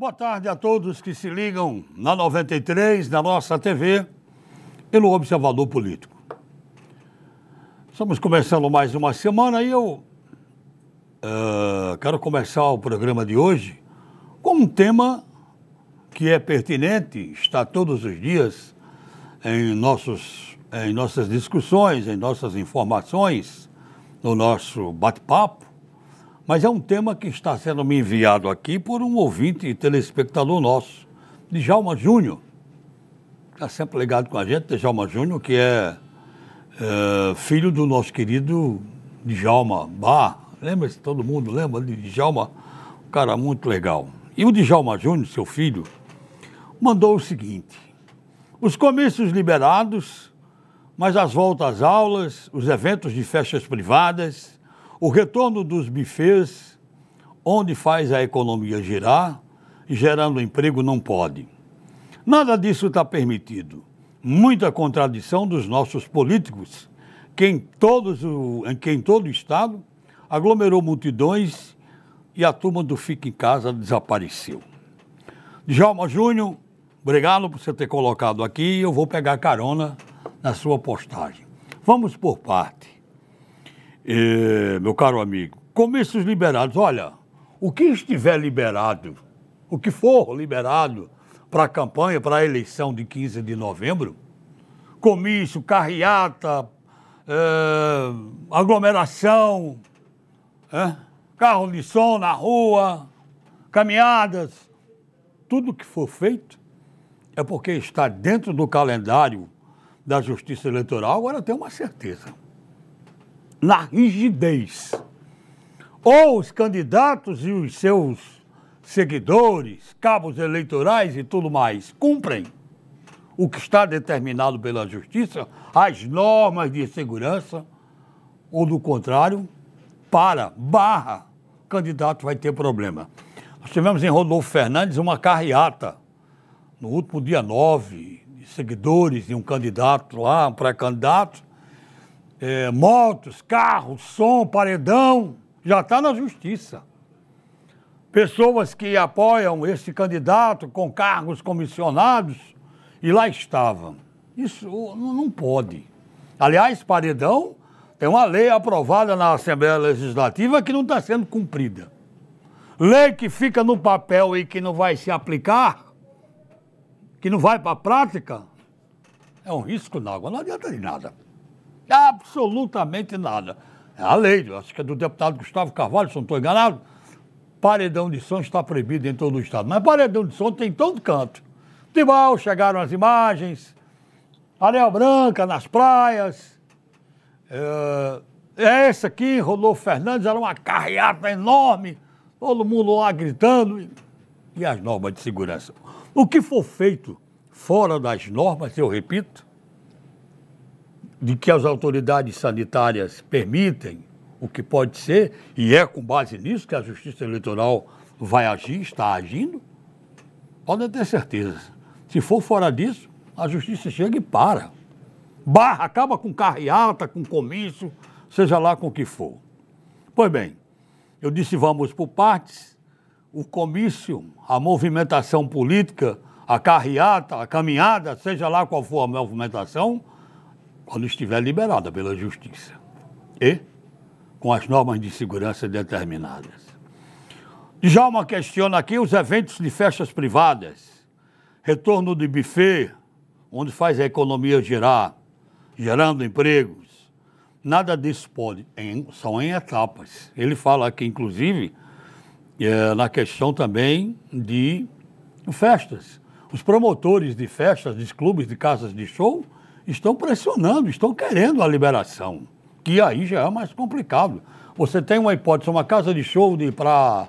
Boa tarde a todos que se ligam na 93, na nossa TV e no Observador Político. Estamos começando mais uma semana e eu uh, quero começar o programa de hoje com um tema que é pertinente, está todos os dias em, nossos, em nossas discussões, em nossas informações, no nosso bate-papo, mas é um tema que está sendo me enviado aqui por um ouvinte e telespectador nosso, Djalma Júnior. Está sempre ligado com a gente, Djalma Júnior, que é, é, filho do nosso querido Djalma Bar. Lembra-se, todo mundo lembra de Djalma? Um cara muito legal. E o Djalma Júnior, seu filho, mandou o seguinte: os comícios liberados, mas as voltas às aulas, os eventos de festas privadas, o retorno dos bufês, onde faz a economia girar, gerando emprego, não pode. Nada disso está permitido. Muita contradição dos nossos políticos, que em, todos o, todo o Estado aglomerou multidões e a turma do Fica em Casa desapareceu. Djalma Júnior, obrigado por você ter colocado aqui. Eu vou pegar carona na sua postagem. Vamos por parte meu caro amigo, comícios liberados. Olha, o que estiver liberado, o que for liberado para a campanha, para a eleição de 15 de novembro, comício, carreata, é, aglomeração, é, carro de som na rua, caminhadas, tudo que for feito é porque está dentro do calendário da Justiça Eleitoral, agora tem uma certeza na rigidez. Ou os candidatos e os seus seguidores, cabos eleitorais e tudo mais, cumprem o que está determinado pela justiça, as normas de segurança, ou do contrário, para, barra, candidato vai ter problema. Nós tivemos em Rodolfo Fernandes uma carreata, no último dia 9, de seguidores de um candidato lá, um pré-candidato, é, motos, carros, som, paredão, já está na justiça. Pessoas que apoiam esse candidato com cargos comissionados e lá estavam. Isso não pode. Aliás, paredão tem uma lei aprovada na Assembleia Legislativa que não está sendo cumprida. Lei que fica no papel e que não vai se aplicar, que não vai para a prática, é um risco na água, não adianta de nada. Absolutamente nada. É a lei, acho que é do deputado Gustavo Carvalho, se não estou enganado. Paredão de som está proibido em todo o estado. Mas paredão de som tem em todo canto. Tibau, chegaram as imagens. Areia Branca nas praias. É, é esse aqui, Rodolfo Fernandes, era uma carreata enorme. Todo mundo lá gritando. E as normas de segurança. O que for feito fora das normas, eu repito, de que as autoridades sanitárias permitem o que pode ser, e é com base nisso que a Justiça Eleitoral vai agir, está agindo, podem ter certeza. Se for fora disso, a Justiça chega e para. Barra, acaba com carreata, com comício, seja lá com o que for. Pois bem, eu disse vamos por partes. O comício, a movimentação política, a carreata, a caminhada, seja lá qual for a movimentação, quando estiver liberada pela Justiça e com as normas de segurança determinadas. Djalma questiona aqui os eventos de festas privadas, retorno de buffet, onde faz a economia girar, gerando empregos. Nada disso pode, em, são em etapas. Ele fala aqui, inclusive, é, na questão também de festas. Os promotores de festas, de clubes, de casas de show, estão pressionando, estão querendo a liberação, que aí já é mais complicado. Você tem uma hipótese, uma casa de show de para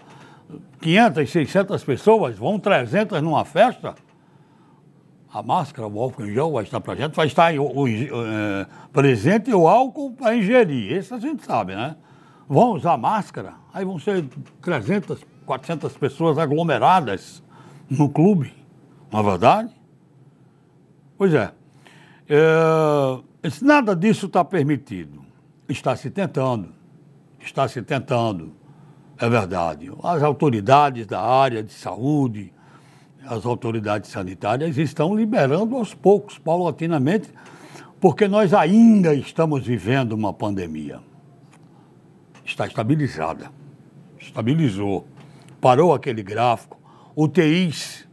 500, 600 pessoas, vão 300 numa festa, a máscara, o álcool em gel vai estar para gente, vai estar o, o, é, presente o álcool para ingerir, isso a gente sabe, né? Vão usar máscara, aí vão ser 300, 400 pessoas aglomeradas no clube, não é verdade? Pois é. É, nada disso está permitido. Está se tentando. Está se tentando. É verdade. As autoridades da área de saúde, as autoridades sanitárias estão liberando aos poucos, paulatinamente, porque nós ainda estamos vivendo uma pandemia. Está estabilizada. Estabilizou. Parou aquele gráfico. UTIs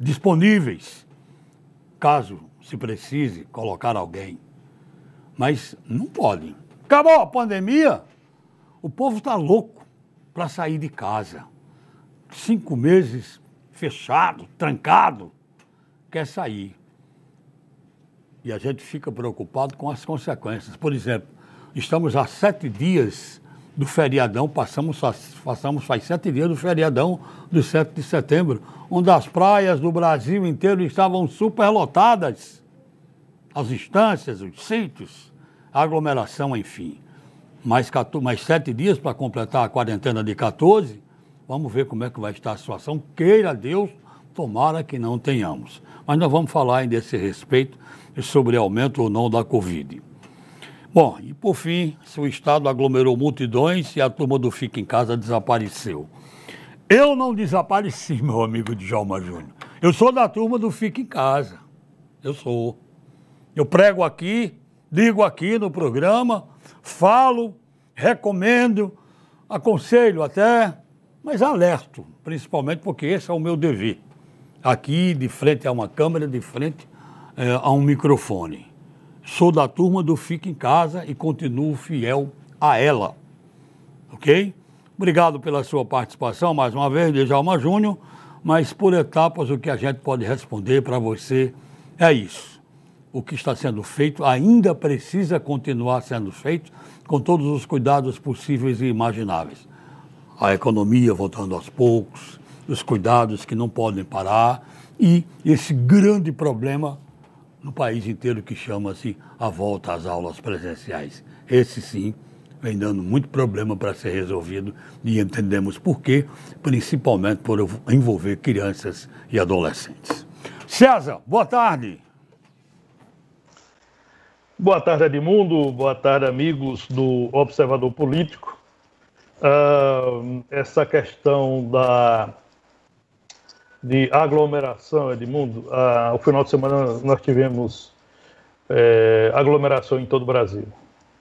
disponíveis, caso se precise colocar alguém. Mas não pode. Acabou a pandemia, o povo está louco para sair de casa. Cinco meses fechado, trancado, quer sair. E a gente fica preocupado com as consequências. Por exemplo, estamos há sete dias do feriadão, passamos, passamos faz sete dias do feriadão do 7 de setembro, onde as praias do Brasil inteiro estavam superlotadas. As instâncias, os sítios, a aglomeração, enfim. Mais, mais sete dias para completar a quarentena de 14, vamos ver como é que vai estar a situação. Queira Deus, tomara que não tenhamos. Mas nós vamos falar ainda desse respeito sobre aumento ou não da Covid. Bom, e por fim, o Estado aglomerou multidões e a turma do Fica em Casa desapareceu. Eu não desapareci, meu amigo Djalma Júnior. Eu sou da turma do Fica em Casa. Eu sou. Eu prego aqui, digo aqui no programa, falo, recomendo, aconselho até, mas alerto, principalmente porque esse é o meu dever. Aqui, de frente a uma câmera, de frente é, a um microfone. Sou da turma do Fica em Casa e continuo fiel a ela. Ok? Obrigado pela sua participação mais uma vez, Djalma Júnior, mas por etapas o que a gente pode responder para você é isso. O que está sendo feito ainda precisa continuar sendo feito com todos os cuidados possíveis e imagináveis. A economia voltando aos poucos, os cuidados que não podem parar e esse grande problema no país inteiro que chama-se a volta às aulas presenciais. Esse sim vem dando muito problema para ser resolvido e entendemos por quê, principalmente por envolver crianças e adolescentes. César, boa tarde. Boa tarde, Edmundo. Boa tarde, amigos do Observador Político. Uh, essa questão da de aglomeração, Edmundo, ah, o final de semana nós tivemos é, aglomeração em todo o Brasil.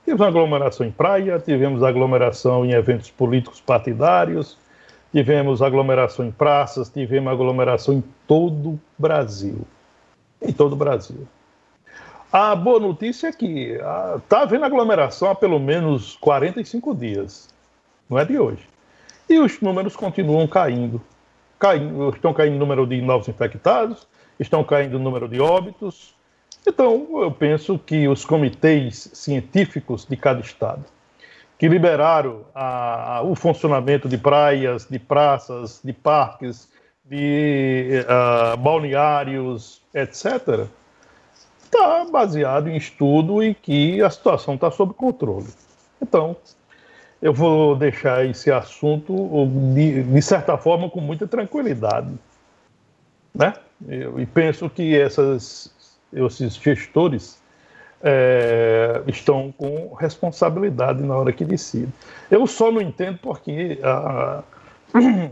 Tivemos aglomeração em praia, tivemos aglomeração em eventos políticos partidários, tivemos aglomeração em praças, tivemos aglomeração em todo o Brasil. Em todo o Brasil. A boa notícia é que está ah, havendo aglomeração há pelo menos 45 dias. Não é de hoje. E os números continuam caindo caindo, estão caindo o número de novos infectados, estão caindo o número de óbitos. Então, eu penso que os comitês científicos de cada estado, que liberaram a, a, o funcionamento de praias, de praças, de parques, de uh, balneários, etc., está baseado em estudo e que a situação está sob controle. Então, eu vou deixar esse assunto, de, de certa forma, com muita tranquilidade. Né? Eu, e penso que essas, esses gestores é, estão com responsabilidade na hora que decidem. Eu só não entendo porque a,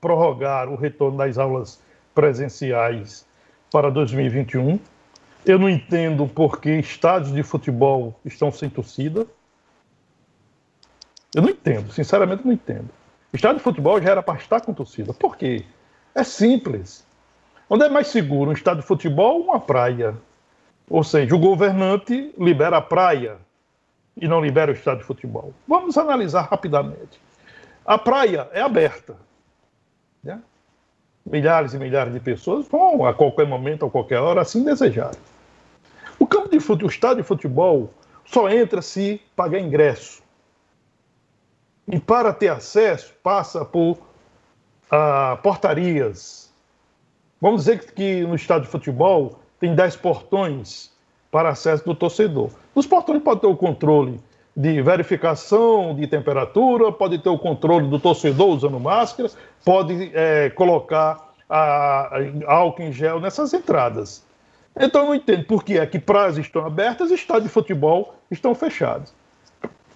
prorrogar o retorno das aulas presenciais para 2021. Eu não entendo porque estádios de futebol estão sem torcida. Eu não entendo, sinceramente não entendo. Estádio de futebol já era para estar com torcida. Por quê? É simples. Onde é mais seguro, um estádio de futebol ou uma praia? Ou seja, o governante libera a praia e não libera o estádio de futebol. Vamos analisar rapidamente. A praia é aberta. Né? Milhares e milhares de pessoas vão a qualquer momento, a qualquer hora, assim desejar. O campo de futebol, o estádio de futebol, só entra se pagar ingresso. E para ter acesso, passa por ah, portarias. Vamos dizer que no estádio de futebol tem 10 portões para acesso do torcedor. Nos portões pode ter o controle de verificação de temperatura, pode ter o controle do torcedor usando máscara, pode é, colocar a, a, álcool em gel nessas entradas. Então eu não entendo por que é que praias estão abertas e estádios de futebol estão fechados.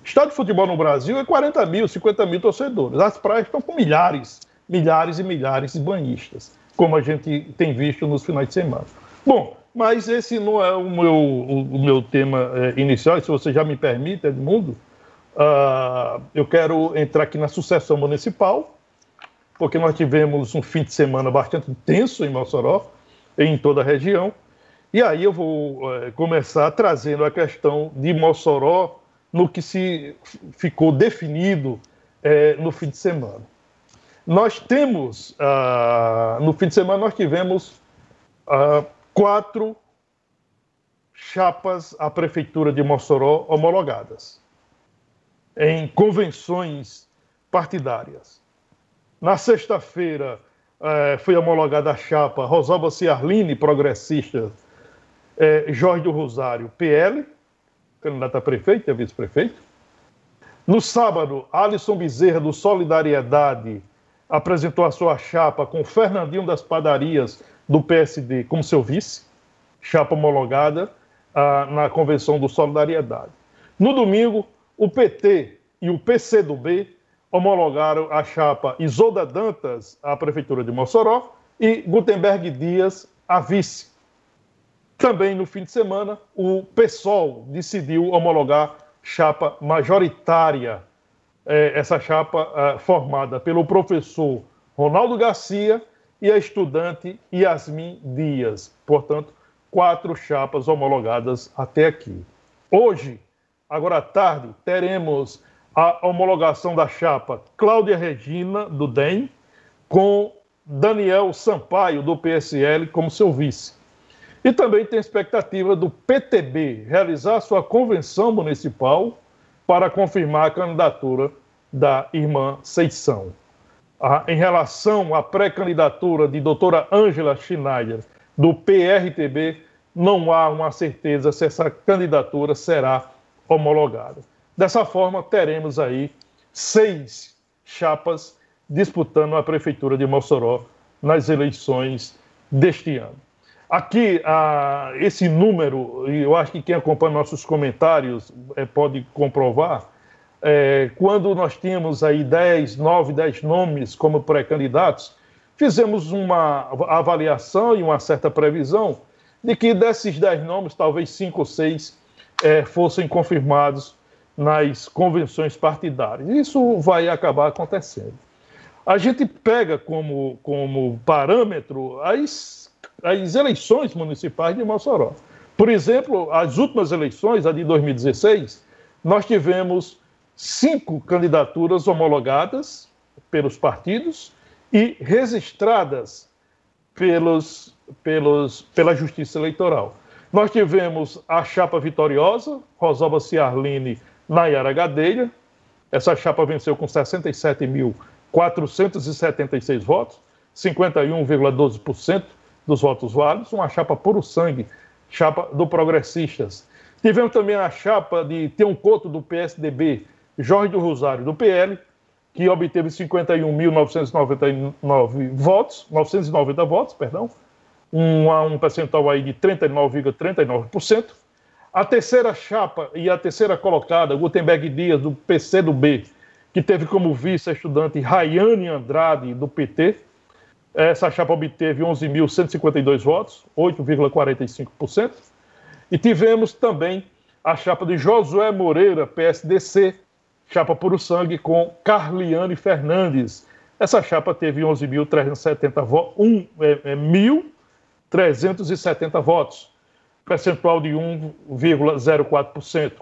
Estádio de futebol no Brasil é 40 mil, 50 mil torcedores. As praias estão com milhares, milhares e milhares de banhistas. como a gente tem visto nos finais de semana. Bom, mas esse não é o meu, o, meu tema é, inicial, se você já me permite, Edmundo. Uh, eu quero entrar aqui na sucessão municipal, porque nós tivemos um fim de semana bastante intenso em Mossoró, em toda a região. E aí eu vou uh, começar trazendo a questão de Mossoró no que se ficou definido uh, no fim de semana. Nós temos, ah, no fim de semana, nós tivemos quatro chapas à Prefeitura de Mossoró homologadas em convenções partidárias. Na sexta-feira eh, foi homologada a chapa Rosalba Ciarline, progressista, eh, Jorge do Rosário, PL, candidato a prefeito a vice-prefeito. No sábado, Alisson Bezerra, do Solidariedade, apresentou a sua chapa com Fernandinho das Padarias, do PSD, como seu vice, chapa homologada ah, na Convenção do Solidariedade. No domingo, o PT e o PCdoB homologaram a chapa Isolda Dantas à Prefeitura de Mossoró e Gutenberg Dias à vice. Também no fim de semana, o PSOL decidiu homologar chapa majoritária, eh, essa chapa eh, formada pelo professor Ronaldo Garcia e a estudante Yasmin Dias. Portanto, quatro chapas homologadas até aqui. Hoje, Agora à tarde, teremos a homologação da chapa Cláudia Regina, do DEM, com Daniel Sampaio, do PSL, como seu vice. E também tem expectativa do PTB realizar sua convenção municipal para confirmar a candidatura da irmã Seição. Ah, em relação à pré-candidatura de doutora Ângela Schneider, do PRTB, não há uma certeza se essa candidatura será homologada. Dessa forma, teremos aí seis chapas disputando a Prefeitura de Mossoró nas eleições deste ano. Aqui, esse número, e eu acho que quem acompanha nossos comentários é, pode comprovar, é, quando nós tínhamos aí 10, 9, 10 nomes como pré-candidatos, fizemos uma avaliação e uma certa previsão de que desses 10 nomes, talvez 5 ou 6 é, fossem confirmados nas convenções partidárias. Isso vai acabar acontecendo. A gente pega como, como parâmetro as, as eleições municipais de Mossoró. Por exemplo, as últimas eleições, a de 2016, nós tivemos cinco candidaturas homologadas pelos partidos e registradas pelos, pelos, pela Justiça Eleitoral. Nós tivemos a chapa vitoriosa, Rosalba Ciarline, Nayara Gadelha. Essa chapa venceu com 67.476 votos, 51,12% dos votos válidos, uma chapa puro sangue, chapa do Progressistas. Tivemos também a chapa de Teon Couto, do PSDB, Jorge do Rosário, do PL, que obteve 51.999 votos, 990 votos, perdão, um, um percentual aí de 39,39%. A terceira chapa e a terceira colocada, Gutenberg Dias, do PCdoB, que teve como vice a estudante Rayane Andrade, do PT. Essa chapa obteve 11.152 votos, 8,45%. E tivemos também a chapa de Josué Moreira, PSDC, chapa puro sangue, com Carliane Fernandes. Essa chapa teve 11.370 votos, um, é, é, 370 votos, percentual de 1,04%.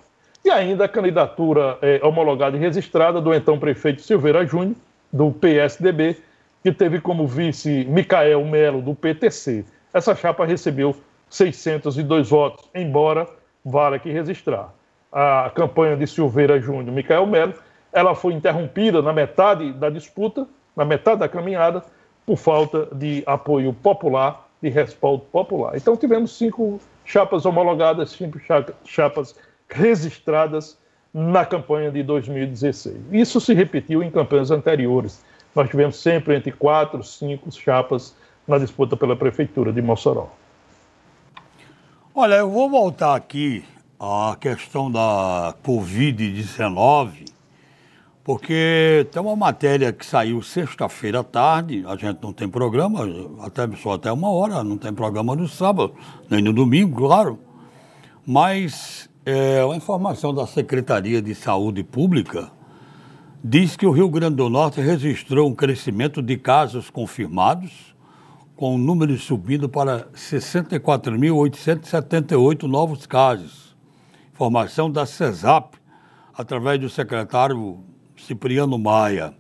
E ainda a candidatura é, homologada e registrada do então prefeito Silveira Júnior, do PSDB, que teve como vice Micael Melo, do PTC. Essa chapa recebeu 602 votos, embora vale aqui registrar. A campanha de Silveira Júnior Micael Melo, ela foi interrompida na metade da disputa, na metade da caminhada, por falta de apoio popular de respaldo popular. Então tivemos cinco chapas homologadas, cinco chapas registradas na campanha de 2016. Isso se repetiu em campanhas anteriores. Nós tivemos sempre entre quatro, cinco chapas na disputa pela prefeitura de Mossoró. Olha, eu vou voltar aqui à questão da Covid-19, porque tem uma matéria que saiu sexta-feira à tarde, a gente não tem programa, até só até uma hora, não tem programa no sábado, nem no domingo, claro. Mas é, uma informação da Secretaria de Saúde Pública diz que o Rio Grande do Norte registrou um crescimento de casos confirmados, com o número subindo para 64.878 novos casos. Informação da CESAP, através do secretário Cipriano Maia,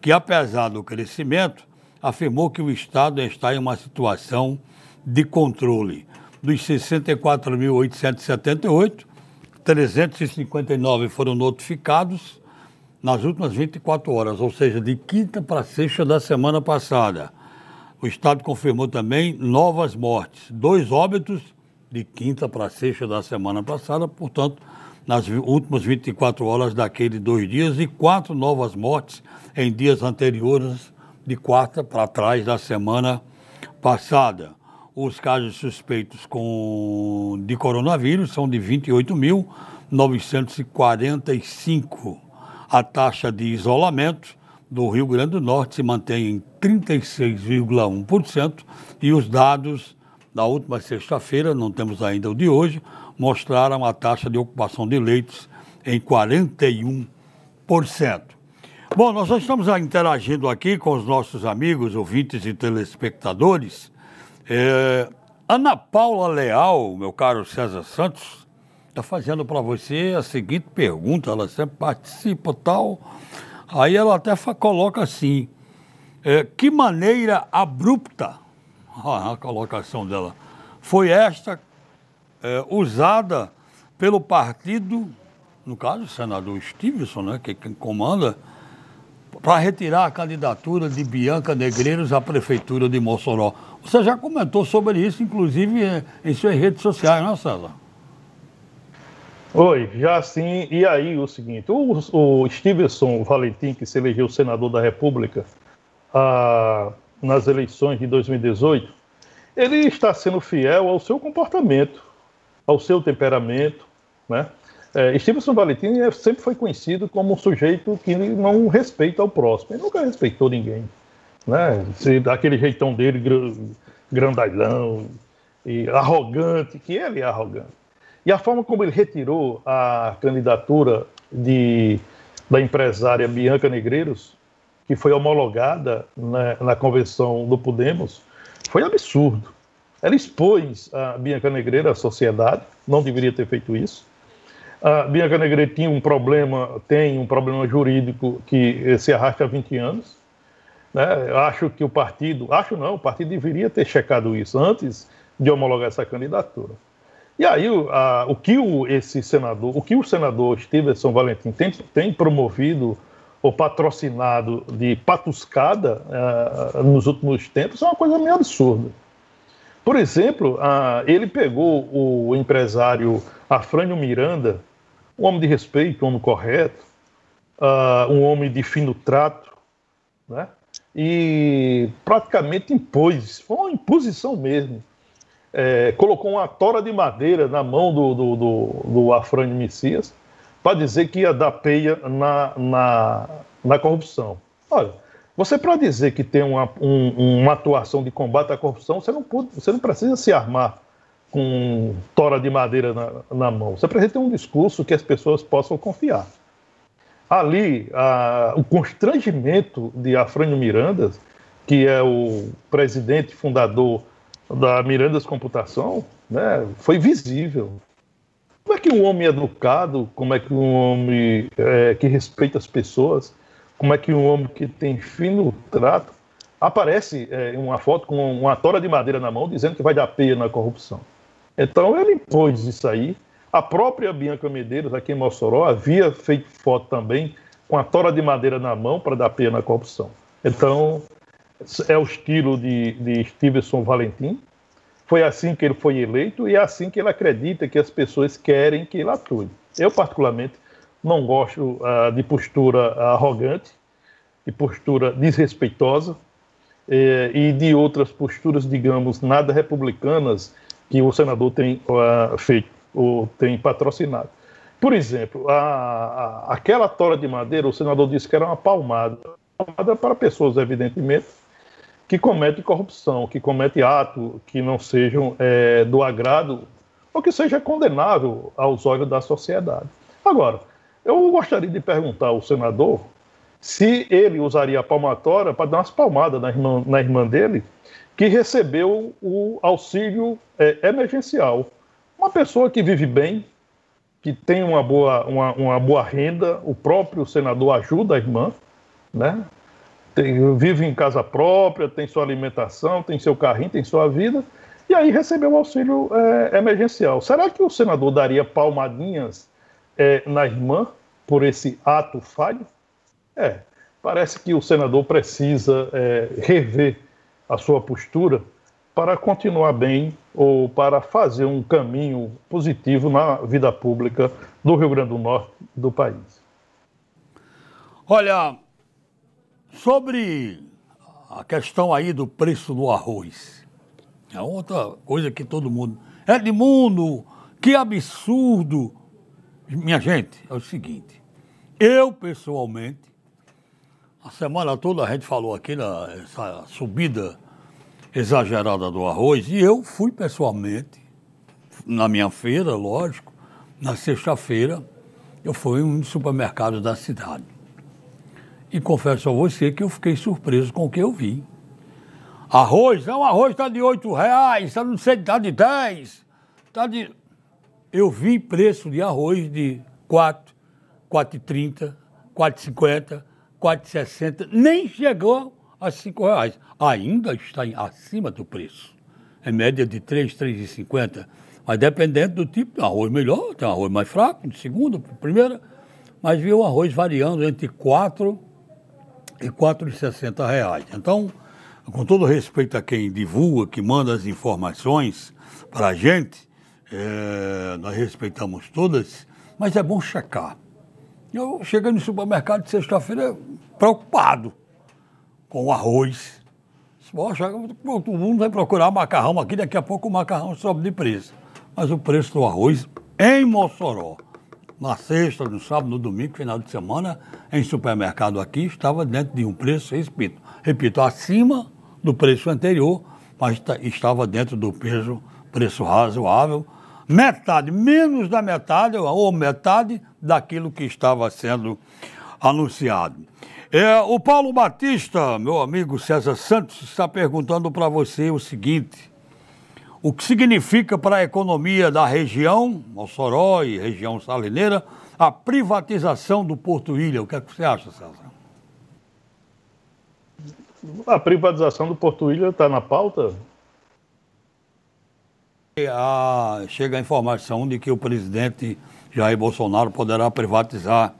que apesar do crescimento, afirmou que o Estado está em uma situação de controle. Dos 64.878, 359 foram notificados nas últimas 24 horas, ou seja, de quinta para sexta da semana passada. O Estado confirmou também novas mortes, dois óbitos de quinta para sexta da semana passada, portanto, nas últimas 24 horas daqueles dois dias, e quatro novas mortes em dias anteriores, de quarta para trás da semana passada. Os casos suspeitos com, de coronavírus são de 28.945 a taxa de isolamento do Rio Grande do Norte se mantém em 36,1% e os dados da última sexta-feira, não temos ainda o de hoje, mostraram a taxa de ocupação de leitos em 41%. Bom, nós já estamos interagindo aqui com os nossos amigos, ouvintes e telespectadores. É, Ana Paula Leal, meu caro César Santos, está fazendo para você a seguinte pergunta, ela sempre participa tal. Aí ela até coloca assim, é, que maneira abrupta, a colocação dela, foi esta é, usada pelo partido, no caso o senador Stevenson, né, que é quem comanda, para retirar a candidatura de Bianca Negreiros à prefeitura de Mossoró. Você já comentou sobre isso, inclusive em suas redes sociais, não é, César? Oi, já sim. E aí, o seguinte: o, o Stevenson Valentim, que se elegeu senador da República ah, nas eleições de 2018, ele está sendo fiel ao seu comportamento, ao seu temperamento. Né? É, Stevenson Valentim é, sempre foi conhecido como um sujeito que não respeita o próximo. Ele nunca respeitou ninguém. Né? Aquele jeitão dele, grandalhão e arrogante, que ele é arrogante. E a forma como ele retirou a candidatura de, da empresária Bianca Negreiros, que foi homologada na, na convenção do Podemos, foi absurdo. Ela expôs a Bianca Negreira à sociedade, não deveria ter feito isso. A Bianca Negreira tinha um problema, tem um problema jurídico que se arrasta há 20 anos. Né? Acho que o partido, acho não, o partido deveria ter checado isso antes de homologar essa candidatura. E aí, a, o que o, esse senador, o que o senador Stevenson Valentim tem, tem promovido ou patrocinado de patuscada uh, nos últimos tempos é uma coisa meio absurda. Por exemplo, uh, ele pegou o empresário Afrânio Miranda, um homem de respeito, um homem correto, uh, um homem de fino trato, né? e praticamente impôs, foi uma imposição mesmo, é, colocou uma tora de madeira na mão do, do, do, do Afrânio Messias para dizer que ia dar peia na, na, na corrupção. Olha, você para dizer que tem uma, um, uma atuação de combate à corrupção, você não, pode, você não precisa se armar com tora de madeira na, na mão. Você precisa ter um discurso que as pessoas possam confiar. Ali, a, o constrangimento de Afrânio Miranda, que é o presidente fundador da Mirandas Computação, né, foi visível. Como é que um homem educado, como é que um homem é, que respeita as pessoas, como é que um homem que tem fino trato aparece é, uma foto com uma tora de madeira na mão dizendo que vai dar peia na corrupção. Então ele impôs isso aí. A própria Bianca Medeiros, aqui em Mossoró, havia feito foto também com a tora de madeira na mão para dar peia na corrupção. Então, é o estilo de, de Stevenson Valentim. Foi assim que ele foi eleito e é assim que ele acredita que as pessoas querem que ele atue. Eu, particularmente, não gosto uh, de postura arrogante, de postura desrespeitosa eh, e de outras posturas, digamos, nada republicanas que o senador tem uh, feito ou tem patrocinado. Por exemplo, a, a, aquela tora de madeira, o senador disse que era uma palmada. Palmada para pessoas, evidentemente, que cometem corrupção, que cometem atos que não sejam é, do agrado ou que seja condenável aos olhos da sociedade. Agora, eu gostaria de perguntar ao senador se ele usaria a palmatória para dar umas palmadas na irmã, na irmã dele, que recebeu o auxílio é, emergencial. Uma pessoa que vive bem, que tem uma boa, uma, uma boa renda, o próprio senador ajuda a irmã, né? Tem, vive em casa própria, tem sua alimentação, tem seu carrinho, tem sua vida, e aí recebeu o auxílio é, emergencial. Será que o senador daria palmadinhas é, na irmã por esse ato falho? É, parece que o senador precisa é, rever a sua postura para continuar bem ou para fazer um caminho positivo na vida pública do Rio Grande do Norte do país. Olha, sobre a questão aí do preço do arroz, é outra coisa que todo mundo. Edmundo, que absurdo! Minha gente, é o seguinte, eu pessoalmente, a semana toda a gente falou aqui nessa subida exagerada do arroz e eu fui pessoalmente na minha feira, lógico, na sexta-feira, eu fui em um supermercado da cidade. E confesso a você que eu fiquei surpreso com o que eu vi. Arroz, não, arroz está de oito reais, está não sei, está de dez, está de eu vi preço de arroz de 4, 4,30, 4,50, 4,60, nem chegou a 5 reais. Ainda está acima do preço. É média de 3, 3,50. Mas dependendo do tipo, arroz melhor, tem arroz mais fraco, de segunda, primeira. Mas viu o arroz variando entre 4 e 4,60 reais. Então, com todo respeito a quem divulga, que manda as informações para a gente, é, nós respeitamos todas, mas é bom checar. Eu cheguei no supermercado de sexta-feira preocupado com o arroz. Poxa, todo mundo vai procurar macarrão aqui, daqui a pouco o macarrão sobe de preço. Mas o preço do arroz em Mossoró, na sexta, no sábado, no domingo, final de semana, em supermercado aqui, estava dentro de um preço, repito, repito acima do preço anterior, mas estava dentro do peso, preço razoável metade, menos da metade, ou metade daquilo que estava sendo anunciado. É, o Paulo Batista, meu amigo César Santos, está perguntando para você o seguinte: o que significa para a economia da região, Mossoró e região salineira, a privatização do Porto Ilha? O que, é que você acha, César? A privatização do Porto Ilha está na pauta? A, chega a informação de que o presidente Jair Bolsonaro poderá privatizar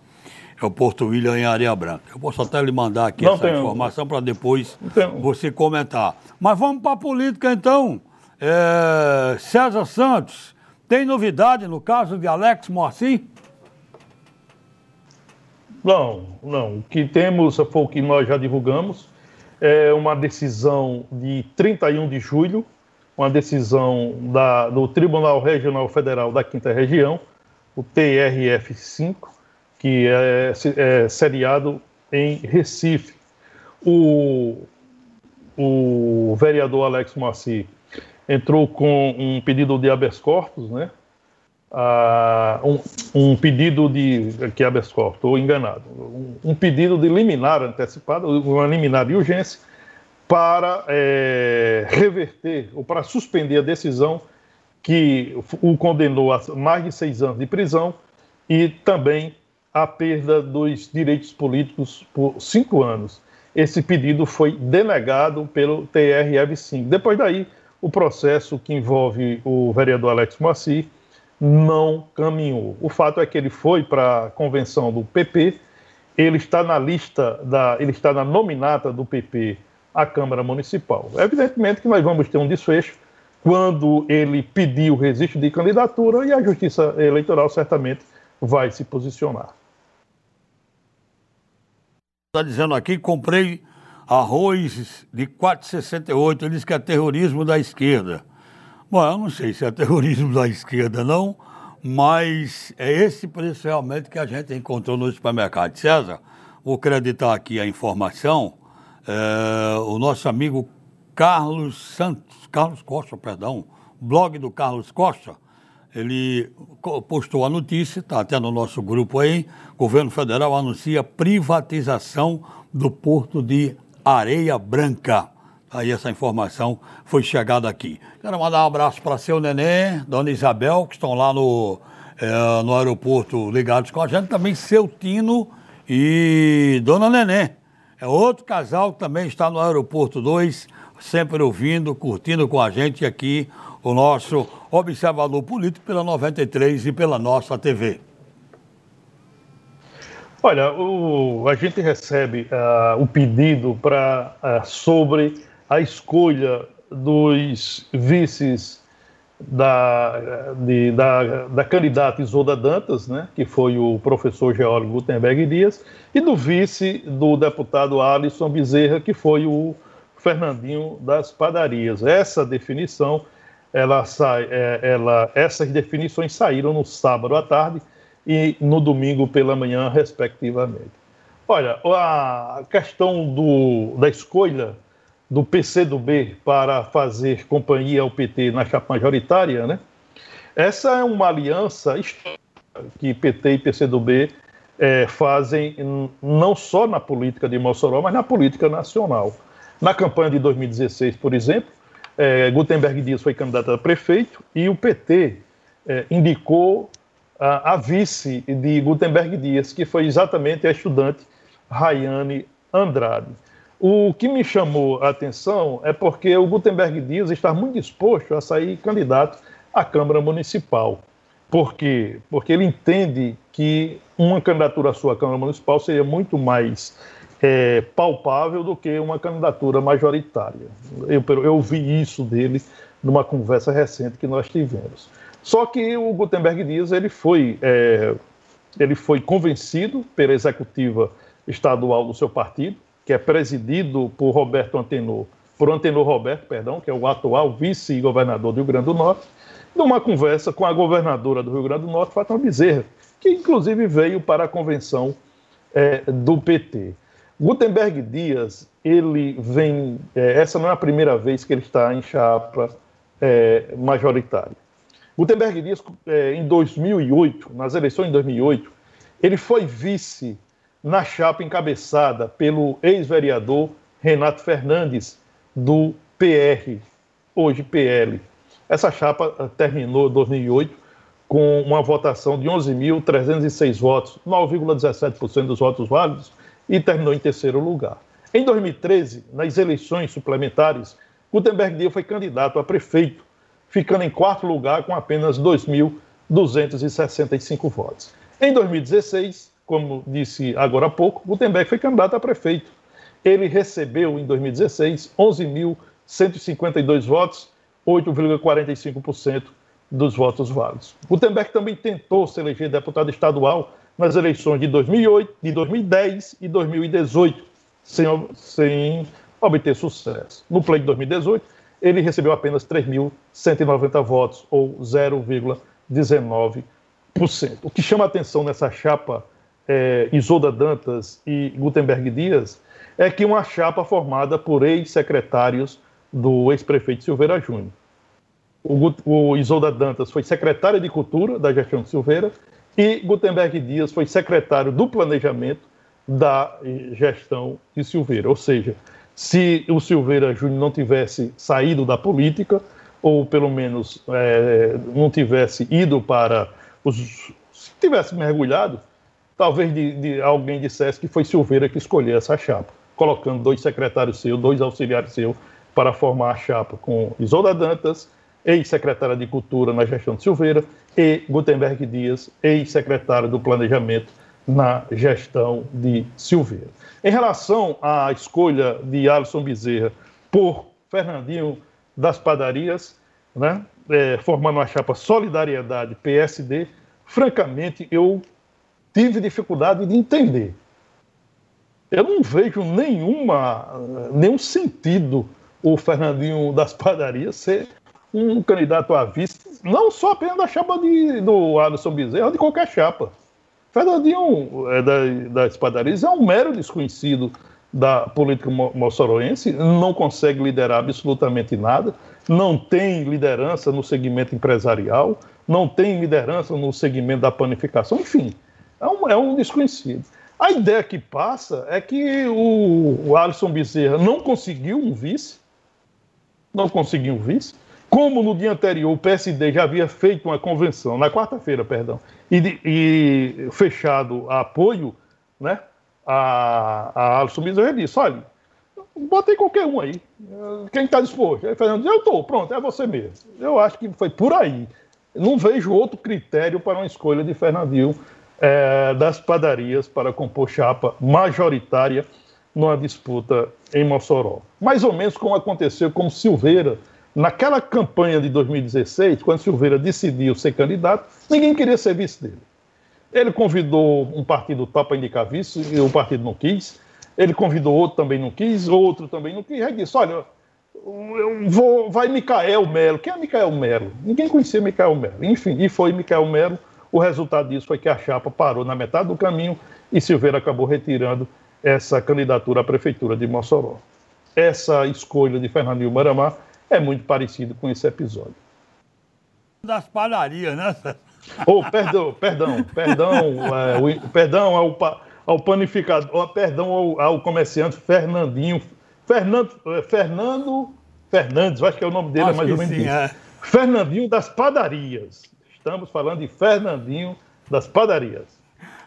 o Porto William em Areia Branca. Eu posso até lhe mandar aqui Não essa tenho. informação para depois você comentar. Mas vamos para a política então. É, César Santos, tem novidade no caso de Alex Moacir? Não, não. O que temos foi o que nós já divulgamos. É uma decisão de 31 de julho uma decisão da, do Tribunal Regional Federal da Quinta Região, o TRF5, que é, é seriado em Recife. O, o vereador Alex Moacir entrou com um pedido de habeas corpus, né? Ah, um, um, pedido de que habeas corpus, estou enganado, um, um, pedido de liminar antecipado, uma liminar de urgência, para é, reverter ou para suspender a decisão que o condenou a mais de seis anos de prisão e também a perda dos direitos políticos por cinco anos. Esse pedido foi denegado pelo TRF5. Depois daí, o processo que envolve o vereador Alex Moacir não caminhou. O fato é que ele foi para a convenção do PP, ele está na lista da, ele está na nominata do PP à Câmara Municipal. Evidentemente que nós vamos ter um desfecho quando ele pedir o registro de candidatura e a Justiça Eleitoral certamente vai se posicionar. Está dizendo aqui, comprei arroz de 4,68, ele diz que é terrorismo da esquerda. Bom, eu não sei se é terrorismo da esquerda, não, mas é esse preço realmente que a gente encontrou no supermercado. César, vou acreditar aqui a informação, é, o nosso amigo Carlos Santos, Carlos Costa, perdão, blog do Carlos Costa, ele postou a notícia, está até no nosso grupo aí, governo federal anuncia privatização do porto de Areia Branca. Aí essa informação foi chegada aqui. Quero mandar um abraço para seu neném, dona Isabel, que estão lá no, é, no aeroporto ligados com a gente. Também seu Tino e dona Neném. É outro casal que também está no aeroporto 2, sempre ouvindo, curtindo com a gente aqui o nosso observador político pela 93 e pela nossa TV. Olha, o, a gente recebe uh, o pedido para uh, sobre a escolha dos vices da, de, da, da candidata Isolda Dantas, né, que foi o professor geólogo Gutenberg Dias, e do vice do deputado Alisson Bezerra, que foi o Fernandinho das Padarias. Essa definição, ela sai, é, ela, essas definições saíram no sábado à tarde e no domingo pela manhã, respectivamente. Olha, a questão do, da escolha do PCdoB para fazer companhia ao PT na chapa majoritária, né? Essa é uma aliança que PT e PCdoB é, fazem não só na política de Mossoró, mas na política nacional. Na campanha de 2016, por exemplo, é, Gutenberg Dias foi candidato a prefeito e o PT é, indicou a, a, vice de Gutenberg Dias, que foi exatamente a estudante Rayane Andrade. O que me chamou a atenção é porque o Gutenberg Dias está muito disposto a sair candidato à Câmara Municipal. Por quê? Porque ele entende que uma candidatura à sua Câmara Municipal seria muito mais é, palpável do que uma candidatura majoritária. Eu, eu vi isso dele numa conversa recente que nós tivemos. Só que o Gutenberg Dias ele foi, é, ele foi convencido pela executiva estadual do seu partido, que é presidido por Roberto Antenor, por Antenor Roberto, perdão, que é o atual vice-governador do Rio Grande do Norte, numa conversa com a governadora do Rio Grande do Norte, Fátima Bezerra, que inclusive veio para a convenção é, do PT. Gutenberg Dias, ele vem. É, essa não é a primeira vez que ele está em chapa é, majoritária. Gutenberg Dias, é, em 2008, nas eleições de 2008, ele foi vice na chapa encabeçada pelo ex-vereador Renato Fernandes, do PR, hoje PL. Essa chapa eh, terminou em 2008 com uma votação de 11.306 votos, 9,17% dos votos válidos, e terminou em terceiro lugar. Em 2013, nas eleições suplementares, Gutenberg Dias foi candidato a prefeito, ficando em quarto lugar com apenas 2.265 votos. Em 2016, como disse agora há pouco, Gutenberg foi candidato a prefeito. Ele recebeu, em 2016, 11.152 votos, 8,45% dos votos válidos. Gutenberg também tentou se eleger deputado estadual nas eleições de 2008, de 2010 e 2018, sem, sem obter sucesso. No pleito de 2018, ele recebeu apenas 3.190 votos, ou 0,19%. O que chama a atenção nessa chapa é, Isolda Dantas e Gutenberg Dias, é que uma chapa formada por ex-secretários do ex-prefeito Silveira Júnior. O, o Isolda Dantas foi secretário de Cultura da gestão de Silveira e Gutenberg Dias foi secretário do Planejamento da gestão de Silveira. Ou seja, se o Silveira Júnior não tivesse saído da política, ou pelo menos é, não tivesse ido para os. tivesse mergulhado, talvez de, de, alguém dissesse que foi Silveira que escolheu essa chapa, colocando dois secretários seus, dois auxiliares seus, para formar a chapa com Isolda Dantas, ex-secretária de Cultura na gestão de Silveira, e Gutenberg Dias, ex-secretário do Planejamento na gestão de Silveira. Em relação à escolha de Alisson Bezerra por Fernandinho das Padarias, né, é, formando a chapa Solidariedade PSD, francamente, eu tive dificuldade de entender. Eu não vejo nenhuma, nenhum sentido o Fernandinho das padarias ser um candidato a vice, não só apenas da chapa de, do Alisson Bezerra, de qualquer chapa. Fernandinho é, da, das é um mero desconhecido da política moçoroense, não consegue liderar absolutamente nada, não tem liderança no segmento empresarial, não tem liderança no segmento da panificação, enfim, é um, é um desconhecido. A ideia que passa é que o, o Alisson Bezerra não conseguiu um vice, não conseguiu um vice, como no dia anterior o PSD já havia feito uma convenção, na quarta-feira, perdão, e, e, fechado apoio, né, a, a Alisson Bezerra disse, olha, botei qualquer um aí, quem está disposto? Aí Fernando disse, eu estou, pronto, é você mesmo. Eu acho que foi por aí. Não vejo outro critério para uma escolha de Fernandinho é, das padarias para compor chapa majoritária numa disputa em Mossoró. Mais ou menos como aconteceu com Silveira naquela campanha de 2016, quando Silveira decidiu ser candidato, ninguém queria ser vice dele. Ele convidou um partido tal para indicar vice e o partido não quis. Ele convidou outro também não quis, outro também não quis. Aí disse: Olha, eu vou, vai Micael Melo. Quem é Micael Melo? Ninguém conhecia Micael Melo. Enfim, e foi Micael Melo o resultado disso foi que a chapa parou na metade do caminho e Silveira acabou retirando essa candidatura à prefeitura de Mossoró. Essa escolha de Fernandinho Maramá é muito parecida com esse episódio. Das padarias, né? Oh, perdão, perdão, perdão, é, o, perdão ao, ao panificador, perdão ao, ao comerciante Fernandinho, Fernando, é, Fernando Fernandes, acho que é o nome dele, acho é mais ou menos sim, isso. É. Fernandinho das padarias. Estamos falando de Fernandinho das padarias.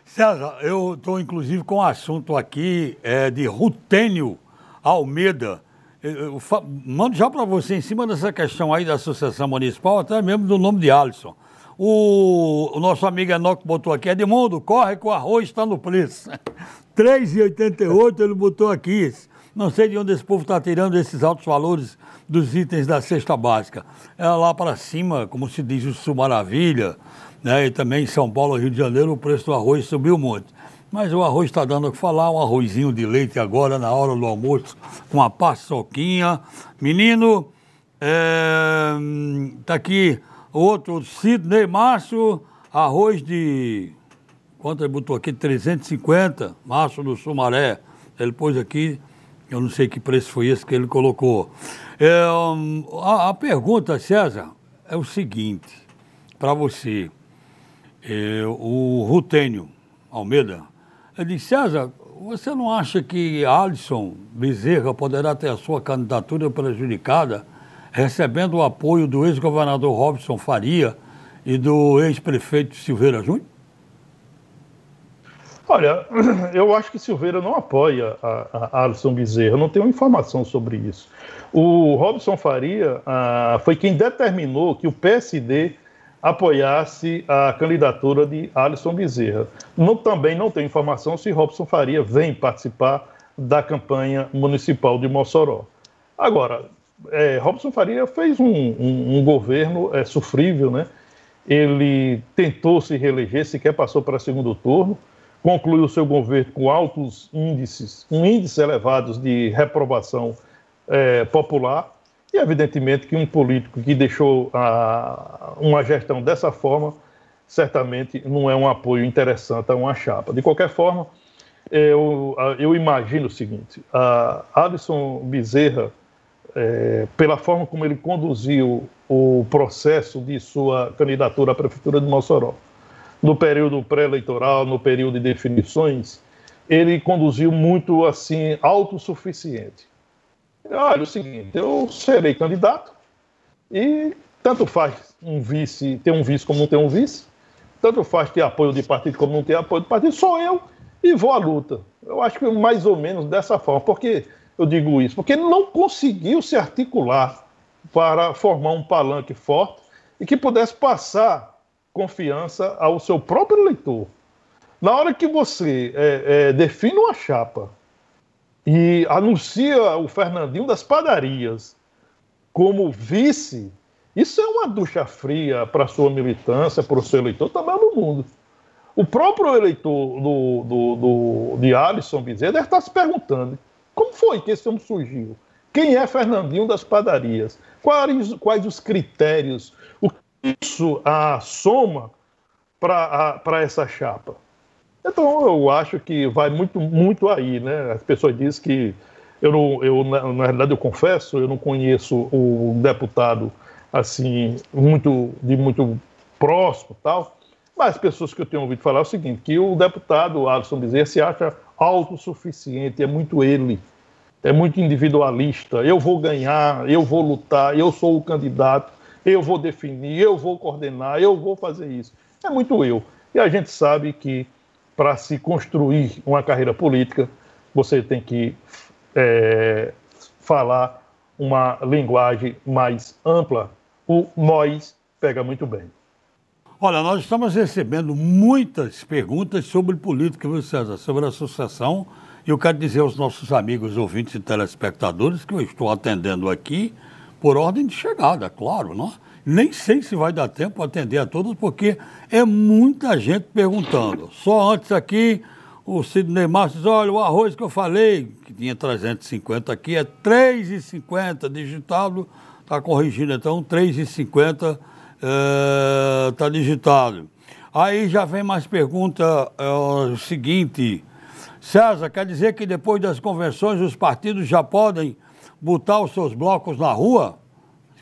César, eu estou inclusive com um assunto aqui é, de Rutênio Almeida. Eu, mando já para você, em cima dessa questão aí da Associação Municipal, até mesmo do nome de Alisson. O, o nosso amigo Enoque botou aqui, Edmundo, corre que o arroz está no preço. R$ 3,88 ele botou aqui. Não sei de onde esse povo está tirando esses altos valores dos itens da cesta básica. É lá para cima, como se diz, o Sul Maravilha, né? e também em São Paulo, Rio de Janeiro, o preço do arroz subiu muito. Mas o arroz está dando o que falar, um arrozinho de leite agora na hora do almoço, com uma paçoquinha. Menino, é, tá aqui outro, Sidney Márcio, arroz de. Quanto ele botou aqui? 350, Márcio do Sumaré. Ele pôs aqui eu não sei que preço foi esse que ele colocou. É, a, a, pergunta, César, é o seguinte, para você. É, o Rutênio Almeida, ele disse, César, você não acha que Alisson Bezerra poderá ter a sua candidatura prejudicada, recebendo o apoio do ex-governador Robson Faria e do ex-prefeito Silveira Júnior? Olha, eu acho que Silveira não apoia a, a Alisson Bezerra, eu não tenho informação sobre isso. O Robson Faria ah, foi quem determinou que o PSD apoiasse a candidatura de Alisson Bezerra. Não, também não tenho informação se Robson Faria vem participar da campanha municipal de Mossoró. Agora, é, Robson Faria fez um, um, um governo é, sofrível, né? Ele tentou se reeleger, sequer passou para segundo turno concluiu seu governo com altos índices, com índices elevados de reprovação é, popular, e evidentemente que um político que deixou a, uma gestão dessa forma, certamente não é um apoio interessante a uma chapa. De qualquer forma, eu, eu imagino o seguinte: a Alisson Bezerra, é, pela forma como ele conduziu o processo de sua candidatura à Prefeitura de Mossoró, no período pré-eleitoral, no período de definições, ele conduziu muito assim, autossuficiente. Olha, é o seguinte, eu serei candidato e tanto faz um vice, ter um vice como não ter um vice, tanto faz ter apoio de partido como não ter apoio de partido, sou eu e vou à luta. Eu acho que mais ou menos dessa forma. Por que eu digo isso? Porque não conseguiu se articular para formar um palanque forte e que pudesse passar confiança ao seu próprio eleitor. Na hora que você é, é, define uma chapa e anuncia o Fernandinho das padarias como vice, isso é uma ducha fria para a sua militância, para o seu eleitor, também no mundo. O próprio eleitor do, do, do, de Alisson Bezerra deve estar se perguntando como foi que esse homem surgiu? Quem é Fernandinho das padarias? Quais, quais os critérios? O que isso a soma para essa chapa? Então, eu acho que vai muito, muito aí, né? As pessoas dizem que eu, não, eu na, realidade, eu confesso, eu não conheço o deputado assim muito de muito próximo, tal. Mas as pessoas que eu tenho ouvido falar é o seguinte, que o deputado Alisson Bezerra se acha autossuficiente, é muito ele, é muito individualista. Eu vou ganhar, eu vou lutar, eu sou o candidato, eu vou definir, eu vou coordenar, eu vou fazer isso. É muito eu. E a gente sabe que para se construir uma carreira política, você tem que é, falar uma linguagem mais ampla. O nós pega muito bem. Olha, nós estamos recebendo muitas perguntas sobre política, viu, César? Sobre a associação. E eu quero dizer aos nossos amigos ouvintes e telespectadores que eu estou atendendo aqui por ordem de chegada, claro, não? Nem sei se vai dar tempo atender a todos, porque é muita gente perguntando. Só antes aqui, o Sidney diz, olha, o arroz que eu falei, que tinha 350 aqui, é 3,50 digitado, está corrigindo então, 3,50 está é, digitado. Aí já vem mais pergunta, é, o seguinte, César, quer dizer que depois das convenções os partidos já podem botar os seus blocos na rua?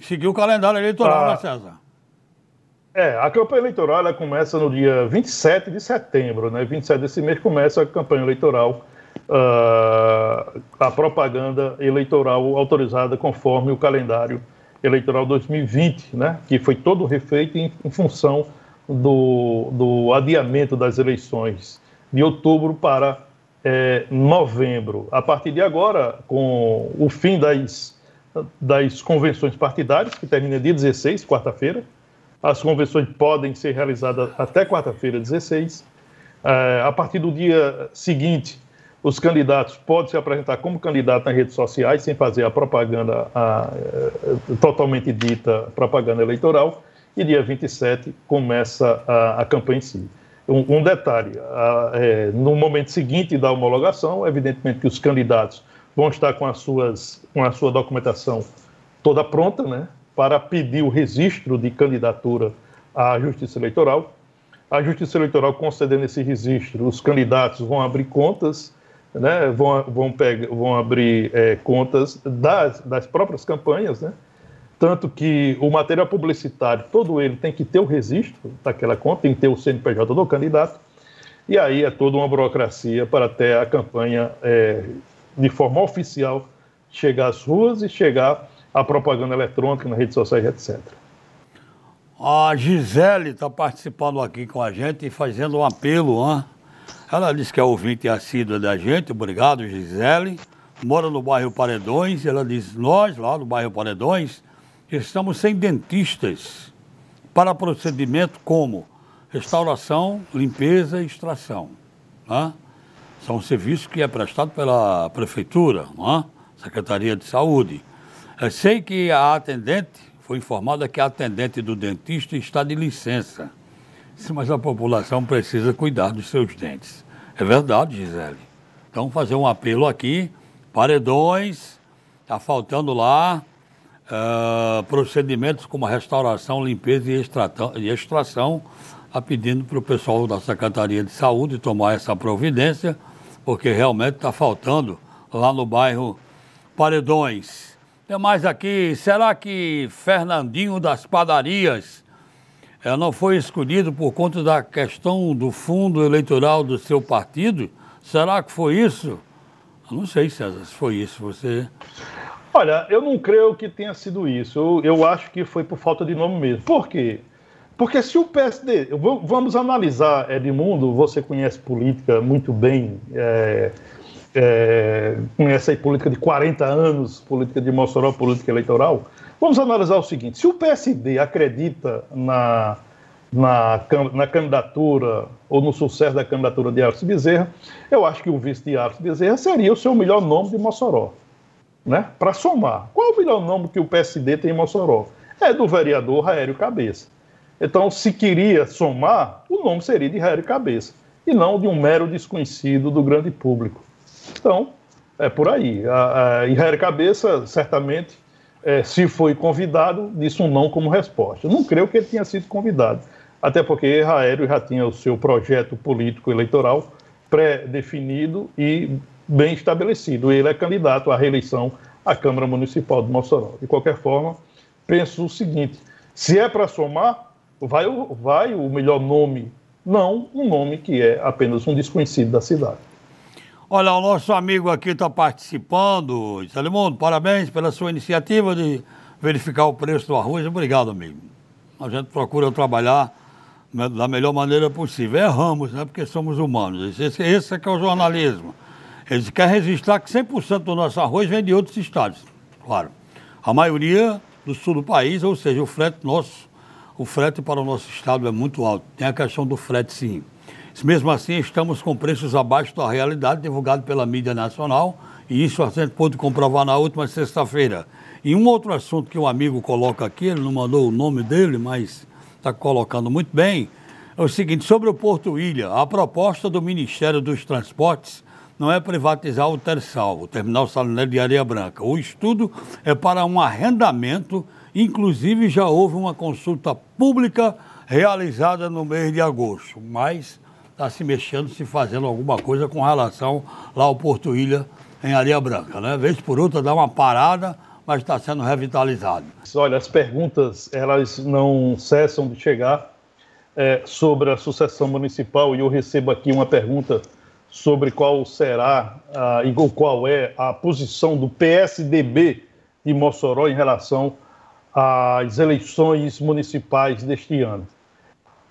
Seguir o calendário eleitoral, ah, né, César? É, a campanha eleitoral ela começa no dia 27 de setembro, né? 27 desse mês começa a campanha eleitoral, uh, a propaganda eleitoral autorizada conforme o calendário eleitoral 2020, né? Que foi todo refeito em, em função do, do adiamento das eleições de outubro para é, novembro. A partir de agora, com o fim das das convenções partidárias, que termina dia 16, quarta-feira. As convenções podem ser realizadas até quarta-feira, 16. É, a partir do dia seguinte, os candidatos podem se apresentar como candidato nas redes sociais, sem fazer a propaganda a, a, é, totalmente dita propaganda eleitoral. E dia 27 começa a, a campanha em si. Um, um detalhe: é, no momento seguinte da homologação, evidentemente que os candidatos vão estar com, as suas, com a sua documentação toda pronta, né, para pedir o registro de candidatura à Justiça Eleitoral. A Justiça Eleitoral concedendo esse registro, os candidatos vão abrir contas, né, vão, vão, pegar, vão abrir é, contas das, das próprias campanhas, né, tanto que o material publicitário, todo ele tem que ter o registro daquela conta, tem que ter o CNPJ do candidato, e aí é toda uma burocracia para até a campanha é, de forma oficial, chegar às ruas e chegar à propaganda eletrônica nas redes sociais, etc. A Gisele está participando aqui com a gente e fazendo um apelo. Hein? Ela disse que é ouvinte assídua da gente. Obrigado, Gisele. Mora no bairro Paredões. Ela diz: Nós, lá no bairro Paredões, estamos sem dentistas para procedimento como restauração, limpeza e extração. Né? São um serviço que é prestado pela Prefeitura, é? Secretaria de Saúde. Eu sei que a atendente, foi informada que a atendente do dentista está de licença. Mas a população precisa cuidar dos seus dentes. É verdade, Gisele. Então, fazer um apelo aqui, paredões, está faltando lá uh, procedimentos como restauração, limpeza e, extratão, e extração, a pedindo para o pessoal da Secretaria de Saúde tomar essa providência porque realmente está faltando lá no bairro Paredões. Tem mais aqui, será que Fernandinho das Padarias é, não foi escolhido por conta da questão do fundo eleitoral do seu partido? Será que foi isso? Eu não sei, César, se foi isso. Você. Olha, eu não creio que tenha sido isso. Eu, eu acho que foi por falta de nome mesmo. Por quê? Porque se o PSD. Vamos analisar, Edmundo, você conhece política muito bem, é, é, conhece a política de 40 anos, política de Mossoró, política eleitoral. Vamos analisar o seguinte: se o PSD acredita na, na, na candidatura ou no sucesso da candidatura de Arce Bezerra, eu acho que o vice de Arce Bezerra seria o seu melhor nome de Mossoró. Né? Para somar. Qual o melhor nome que o PSD tem em Mossoró? É do vereador Raério Cabeça. Então, se queria somar, o nome seria de Harry Cabeça, e não de um mero desconhecido do grande público. Então, é por aí. A, a Israel Cabeça, certamente, é, se foi convidado, disse um não como resposta. não creio que ele tenha sido convidado, até porque Israel já tinha o seu projeto político eleitoral pré-definido e bem estabelecido. Ele é candidato à reeleição à Câmara Municipal de Mossoró. De qualquer forma, penso o seguinte: se é para somar, vai, vai o melhor nome, não um nome que é apenas um desconhecido da cidade. Olha, o nosso amigo aqui está participando. Salimundo, parabéns pela sua iniciativa de verificar o preço do arroz. Obrigado, amigo. A gente procura trabalhar da melhor maneira possível. Erramos, né? Porque somos humanos. Esse, esse é que é o jornalismo. Eles querem registrar que 100% do nosso arroz vem de outros estados. Claro. A maioria do sul do país, ou seja, o frete nosso, o frete para o nosso estado é muito alto. Tem a questão do frete, sim. Mesmo assim, estamos com preços abaixo da realidade divulgado pela mídia nacional, e isso a gente pôde comprovar na última sexta-feira. E um outro assunto que um amigo coloca aqui, ele não mandou o nome dele, mas está colocando muito bem, é o seguinte: sobre o Porto Ilha, a proposta do Ministério dos Transportes não é privatizar o Tersal, o Terminal Salineiro de Areia Branca. O estudo é para um arrendamento, inclusive já houve uma consulta pública realizada no mês de agosto, mas está se mexendo, se fazendo alguma coisa com relação lá ao Porto Ilha, em Areia Branca. Né? Vez por outra dá uma parada, mas está sendo revitalizado. Olha, as perguntas elas não cessam de chegar é, sobre a sucessão municipal e eu recebo aqui uma pergunta sobre qual será e qual é a posição do PSDB de Mossoró em relação às eleições municipais deste ano.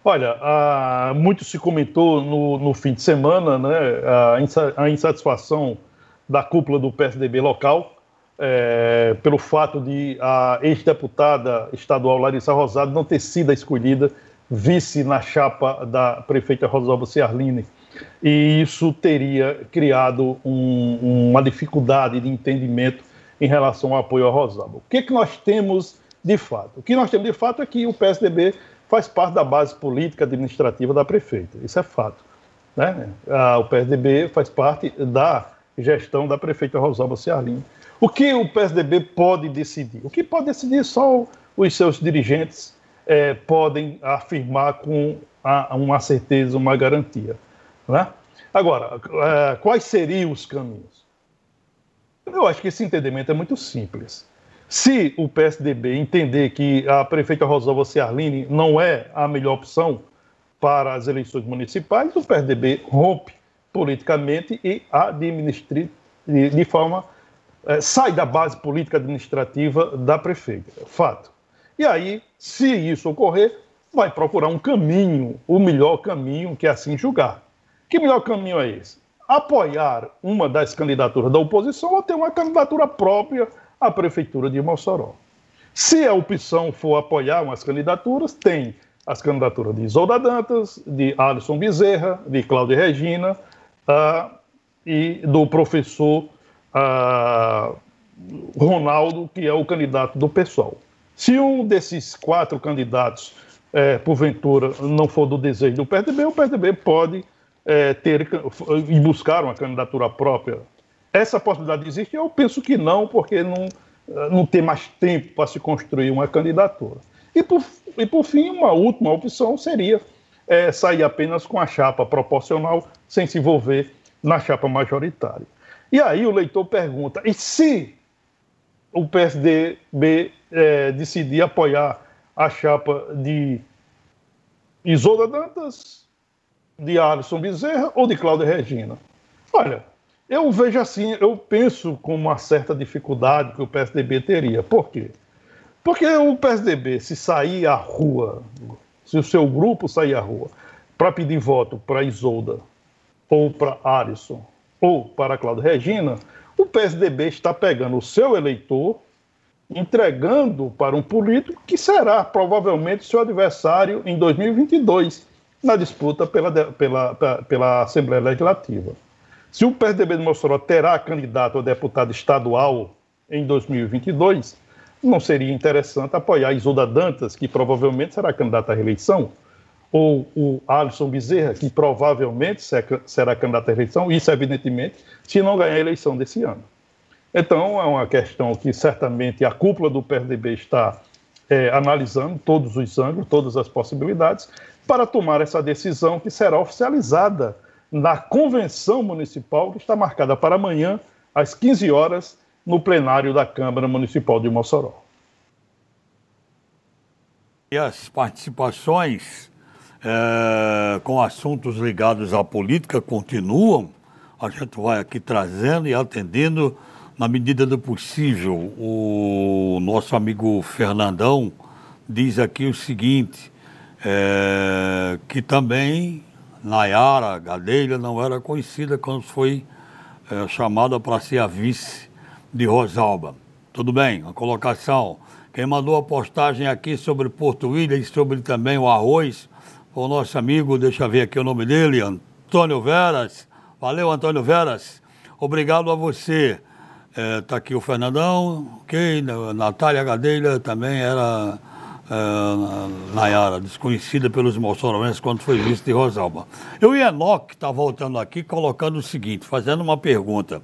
Olha, ah, muito se comentou no, no, fim de semana né, a, insatisfação da cúpula do PSDB local é, pelo fato de a ex-deputada estadual Larissa Rosado não ter sido escolhida vice na chapa da prefeita Rosalba Ciarline. E isso teria criado um, uma dificuldade de entendimento em relação ao apoio a Rosalba. O que, que nós temos de fato? O que nós temos de fato é que o PSDB faz parte da base política administrativa da prefeita. Isso é fato. Né? o PSDB faz parte da gestão da prefeita Rosalba Ciarlim. O que o PSDB pode decidir? O que pode decidir só os seus dirigentes é, podem afirmar com a, uma certeza, uma garantia. Né? Agora, é, quais seriam os caminhos? Eu acho que esse entendimento é muito simples. Se o PSDB entender que a prefeita Rosalva Ciarline não é a melhor opção para as eleições municipais, o PSDB rompe politicamente e administra de forma é, sai da base política administrativa da prefeita. Fato. E aí, se isso ocorrer, vai procurar um caminho, o melhor caminho que é assim julgar. Que melhor caminho é esse? Apoiar uma das candidaturas da oposição ou ter uma candidatura própria a Prefeitura de Mossoró. Se a opção for apoiar umas candidaturas, tem as candidaturas de Isolda Dantas, de Alisson Bezerra, de Cláudia Regina uh, e do professor uh, Ronaldo, que é o candidato do PSOL. Se um desses quatro candidatos, é, porventura, não for do desejo do PSDB, o PSDB pode é, ter e buscar uma candidatura própria essa possibilidade existe? Eu penso que não, porque não, não tem mais tempo para se construir uma candidatura. E por, e por fim, uma última opção seria é, sair apenas com a chapa proporcional, sem se envolver na chapa majoritária. E aí o leitor pergunta: e se o PSDB é, decidir apoiar a chapa de Isolda Dantas, de Alisson Bezerra ou de Cláudia Regina? Olha, eu vejo assim, eu penso com uma certa dificuldade que o PSDB teria. Por quê? Porque o PSDB, se sair à rua, se o seu grupo sair à rua para pedir voto para Isolda, ou para Alisson, ou para Cláudia Regina, o PSDB está pegando o seu eleitor, entregando para um político que será provavelmente seu adversário em 2022, na disputa pela, pela, pela Assembleia Legislativa. Se o PSDB de Mossoró terá candidato a deputado estadual em 2022, não seria interessante apoiar Isolda Dantas, que provavelmente será candidata à reeleição, ou o Alisson Bezerra, que provavelmente será candidato à eleição, isso evidentemente, se não ganhar a eleição desse ano. Então, é uma questão que certamente a cúpula do PRDB está é, analisando todos os ângulos, todas as possibilidades, para tomar essa decisão que será oficializada na convenção municipal, que está marcada para amanhã, às 15 horas, no plenário da Câmara Municipal de Mossoró. E as participações é, com assuntos ligados à política continuam. A gente vai aqui trazendo e atendendo na medida do possível. O nosso amigo Fernandão diz aqui o seguinte, é, que também Nayara Gadelha não era conhecida quando foi é, chamada para ser a vice de Rosalba. Tudo bem, a colocação. Quem mandou a postagem aqui sobre Porto William e sobre também o arroz, o nosso amigo, deixa eu ver aqui o nome dele, Antônio Veras. Valeu, Antônio Veras. Obrigado a você. Está é, tá aqui o Fernandão, ok? Natália Gadelha também era é, Nayara, desconhecida pelos moçoroenses quando foi vice de Rosalba. Eu e Enoque está voltando aqui colocando o seguinte, fazendo uma pergunta.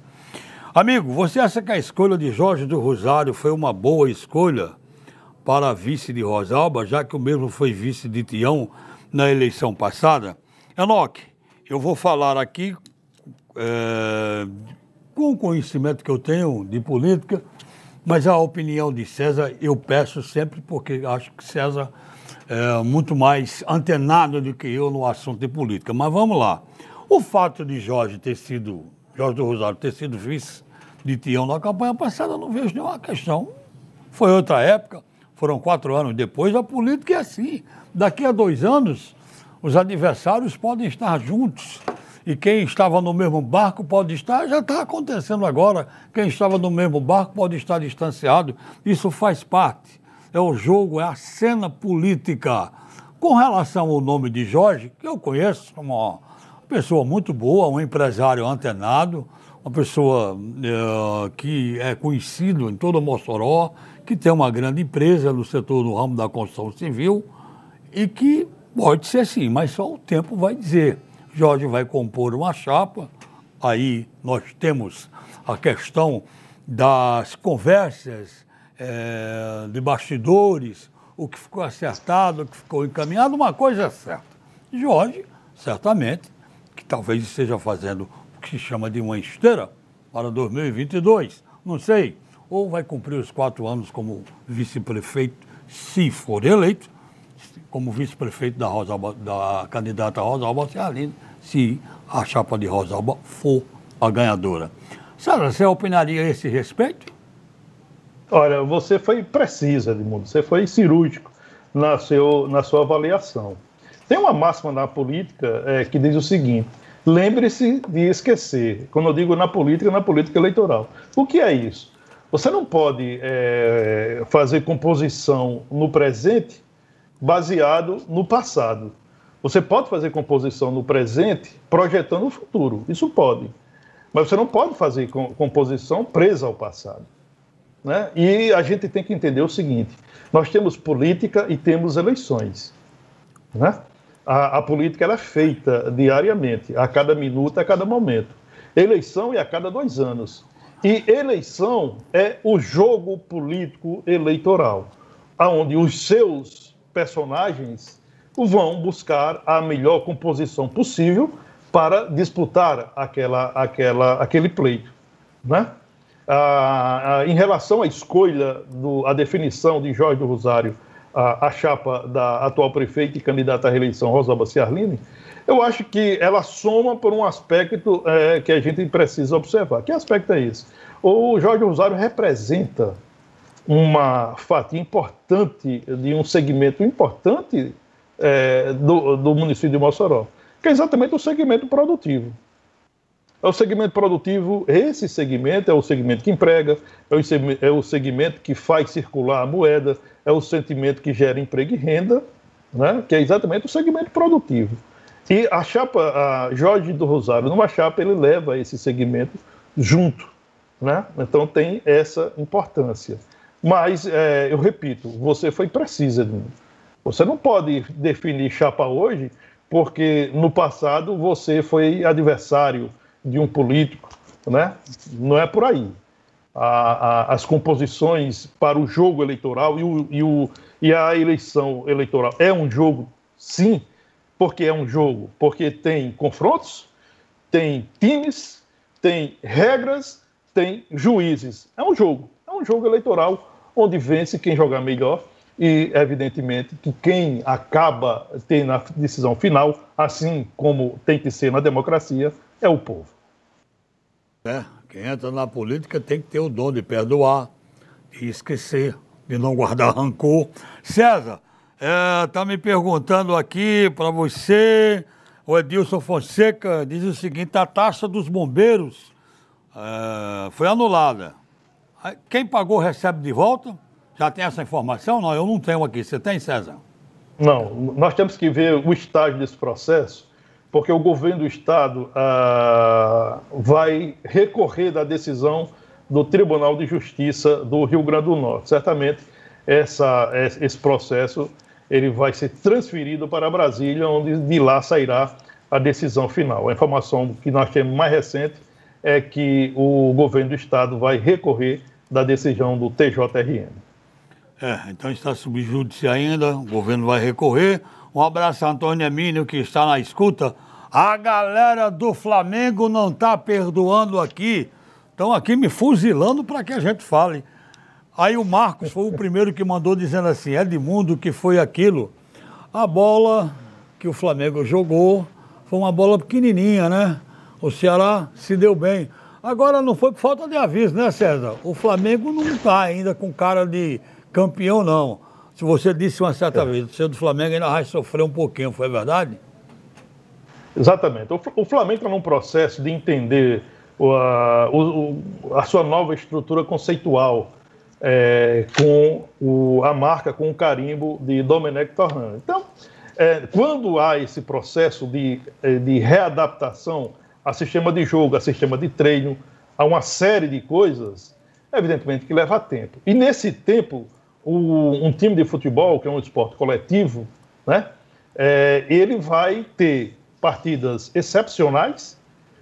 Amigo, você acha que a escolha de Jorge do Rosário foi uma boa escolha para vice de Rosalba, já que o mesmo foi vice de Tião na eleição passada? Enoque, eu vou falar aqui é, com o conhecimento que eu tenho de política, mas a opinião de César eu peço sempre, porque acho que César é muito mais antenado do que eu no assunto de política. Mas vamos lá. O fato de Jorge ter sido, Jorge do Rosário ter sido vice de Tião na campanha passada, não vejo nenhuma questão. Foi outra época, foram quatro anos depois, a política é assim. Daqui a dois anos, os adversários podem estar juntos e quem estava no mesmo barco pode estar, já está acontecendo agora, quem estava no mesmo barco pode estar distanciado. Isso faz parte. É o jogo, é a cena política. Com relação ao nome de Jorge, que eu conheço, uma pessoa muito boa, um empresário antenado, uma pessoa é, que é conhecido em todo Mossoró, que tem uma grande empresa no setor do ramo da construção civil e que pode ser sim, mas só o tempo vai dizer. Jorge vai compor uma chapa, aí nós temos a questão das conversas é, de bastidores, o que ficou acertado, o que ficou encaminhado, uma coisa é certa. Jorge, certamente, que talvez esteja fazendo o que se chama de uma esteira para 2022, não sei, ou vai cumprir os quatro anos como vice-prefeito, se for eleito, como vice-prefeito da, Rosalba, da candidata Rosalba Cialino, se a chapa de Rosalba for a ganhadora. Sara, você opinaria a esse respeito? Olha, você foi precisa, Edmundo, você foi cirúrgico na, seu, na sua avaliação. Tem uma máxima na política é, que diz o seguinte: lembre-se de esquecer. Quando eu digo na política, na política eleitoral. O que é isso? Você não pode é, fazer composição no presente baseado no passado. Você pode fazer composição no presente projetando o futuro, isso pode. Mas você não pode fazer composição presa ao passado. Né? E a gente tem que entender o seguinte: nós temos política e temos eleições. Né? A, a política é feita diariamente, a cada minuto, a cada momento. Eleição é a cada dois anos. E eleição é o jogo político eleitoral, onde os seus personagens vão buscar a melhor composição possível para disputar aquela, aquela, aquele pleito. Né? Ah, ah, em relação à escolha, do, à definição de Jorge do Rosário, a, a chapa da atual prefeita e candidata à reeleição, Rosalba Ciarline, eu acho que ela soma por um aspecto é, que a gente precisa observar. Que aspecto é esse? O Jorge Rosário representa uma fatia importante de um segmento importante é, do, do município de Mossoró, que é exatamente o segmento produtivo. É o segmento produtivo, esse segmento é o segmento que emprega, é o, é o segmento que faz circular a moeda, é o segmento que gera emprego e renda, né? que é exatamente o segmento produtivo. E a chapa, a Jorge do Rosário, numa chapa, ele leva esse segmento junto. Né? Então tem essa importância. Mas, é, eu repito, você foi precisa. Você não pode definir chapa hoje porque no passado você foi adversário de um político, né? Não é por aí. A, a, as composições para o jogo eleitoral e, o, e, o, e a eleição eleitoral é um jogo, sim, porque é um jogo, porque tem confrontos, tem times, tem regras, tem juízes. É um jogo, um jogo eleitoral onde vence quem jogar melhor e, evidentemente, que quem acaba tendo a decisão final, assim como tem que ser na democracia, é o povo. É, quem entra na política tem que ter o dom de perdoar, de esquecer, de não guardar rancor. César, é, me perguntando aqui para você, o Edilson Fonseca diz o seguinte: a taxa dos bombeiros é, foi anulada. Quem pagou recebe de volta? Já tem essa informação? Não, eu não tenho aqui. Você tem, César? Não, nós temos que ver o estágio desse processo, porque o governo do Estado ah, vai recorrer da decisão do Tribunal de Justiça do Rio Grande do Norte. Certamente essa, esse processo ele vai ser transferido para Brasília, onde de lá sairá a decisão final. A informação que nós temos mais recente é que o governo do Estado vai recorrer da decisão do TJRM. É, então está subjúdice ainda, o governo vai recorrer. Um abraço a Antônio Emílio, que está na escuta. A galera do Flamengo não está perdoando aqui. Estão aqui me fuzilando para que a gente fale. Aí o Marcos foi o primeiro que mandou dizendo assim: Edmundo, que foi aquilo? A bola que o Flamengo jogou foi uma bola pequenininha, né? O Ceará se deu bem. Agora não foi por falta de aviso, né, César? O Flamengo não está ainda com cara de campeão, não. Se você disse uma certa é. vez, o seu do Flamengo ainda vai sofrer um pouquinho, foi verdade? Exatamente. O Flamengo está num processo de entender a, a sua nova estrutura conceitual é, com o, a marca, com o carimbo de Domenech Torrano. Então, é, quando há esse processo de, é, de readaptação a sistema de jogo, a sistema de treino, a uma série de coisas, evidentemente que leva tempo. E nesse tempo, o, um time de futebol, que é um esporte coletivo, né, é, ele vai ter partidas excepcionais,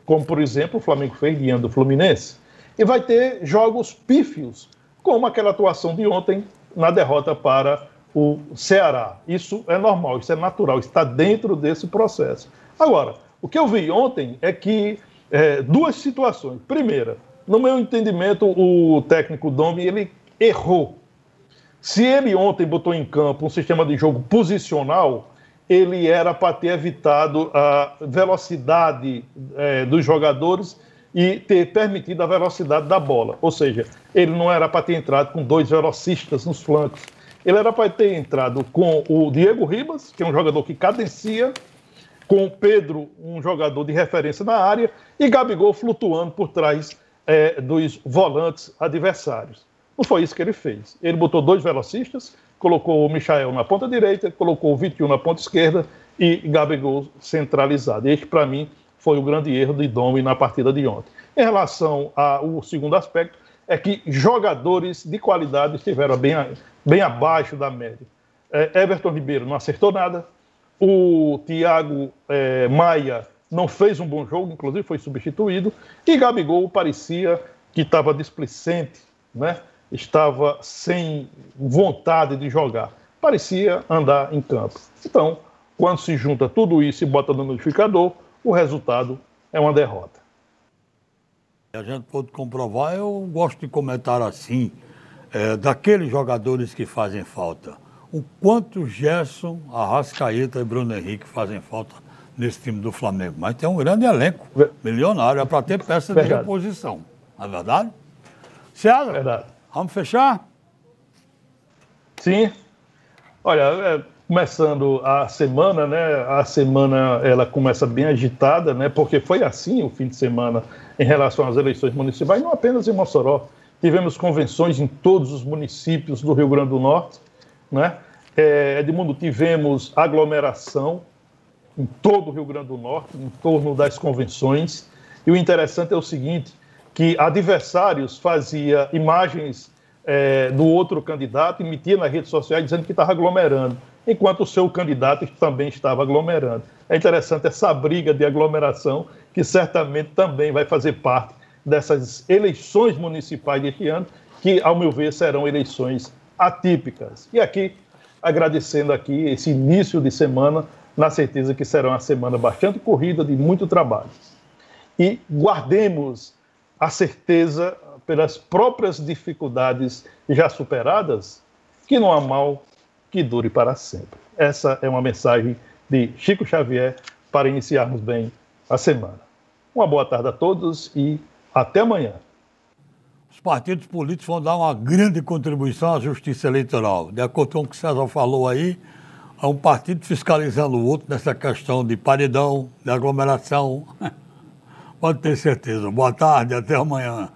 como por exemplo o Flamengo fez diante do Fluminense, e vai ter jogos pífios, como aquela atuação de ontem na derrota para o Ceará. Isso é normal, isso é natural, está dentro desse processo. Agora, o que eu vi ontem é que é, duas situações. Primeira, no meu entendimento, o técnico Domi ele errou se ele ontem botou em campo um sistema de jogo posicional, ele era para ter evitado a velocidade é, dos jogadores e ter permitido a velocidade da bola. Ou seja, ele não era para ter entrado com dois velocistas nos flancos. Ele era para ter entrado com o Diego Ribas, que é um jogador que cadencia, com Pedro, um jogador de referência na área, e Gabigol flutuando por trás é, dos volantes adversários. Não foi isso que ele fez. Ele botou dois velocistas, colocou o Michael na ponta direita, colocou o Vitinho na ponta esquerda e Gabigol centralizado. Este, para mim, foi o grande erro de Domi na partida de ontem. Em relação ao segundo aspecto, é que jogadores de qualidade estiveram bem, bem abaixo da média. É, Everton Ribeiro não acertou nada, o Thiago é, Maia não fez um bom jogo, inclusive foi substituído, e Gabigol parecia que estava displicente, né? estava sem vontade de jogar. Parecia andar em campo. Então, quando se junta tudo isso e bota no notificador, o resultado é uma derrota. A gente pode comprovar, eu gosto de comentar assim, é, daqueles jogadores que fazem falta. O quanto Gerson, Arrascaeta e Bruno Henrique fazem falta nesse time do Flamengo. Mas tem um grande elenco, milionário, é para ter peça de reposição. Não é verdade? César? Verdade. Vamos fechar? Sim. Olha, é, começando a semana, né? A semana ela começa bem agitada, né? Porque foi assim o fim de semana em relação às eleições municipais, não apenas em Mossoró. Tivemos convenções em todos os municípios do Rio Grande do Norte, né? É, Edmundo, tivemos aglomeração em todo o Rio Grande do Norte, em torno das convenções. E o interessante é o seguinte: que adversários fazia imagens é, do outro candidato e metia nas redes sociais dizendo que estava aglomerando. enquanto o seu candidato também estava aglomerando. É interessante essa briga de aglomeração, que certamente também vai fazer parte dessas eleições municipais deste ano, que, ao meu ver, serão eleições atípicas. E aqui, agradecendo aqui esse início de semana, na certeza que será uma semana bastante corrida, de muito trabalho. E guardemos a certeza, pelas próprias dificuldades já superadas, que não há mal que dure para sempre. Essa é uma mensagem de Chico Xavier para iniciarmos bem a semana. Uma boa tarde a todos e até amanhã. Os partidos políticos vão dar uma grande contribuição à justiça eleitoral. De acordo com o que César falou aí, há um partido fiscalizando o outro nessa questão de paredão, de aglomeração. Pode ter certeza. Boa tarde, até amanhã.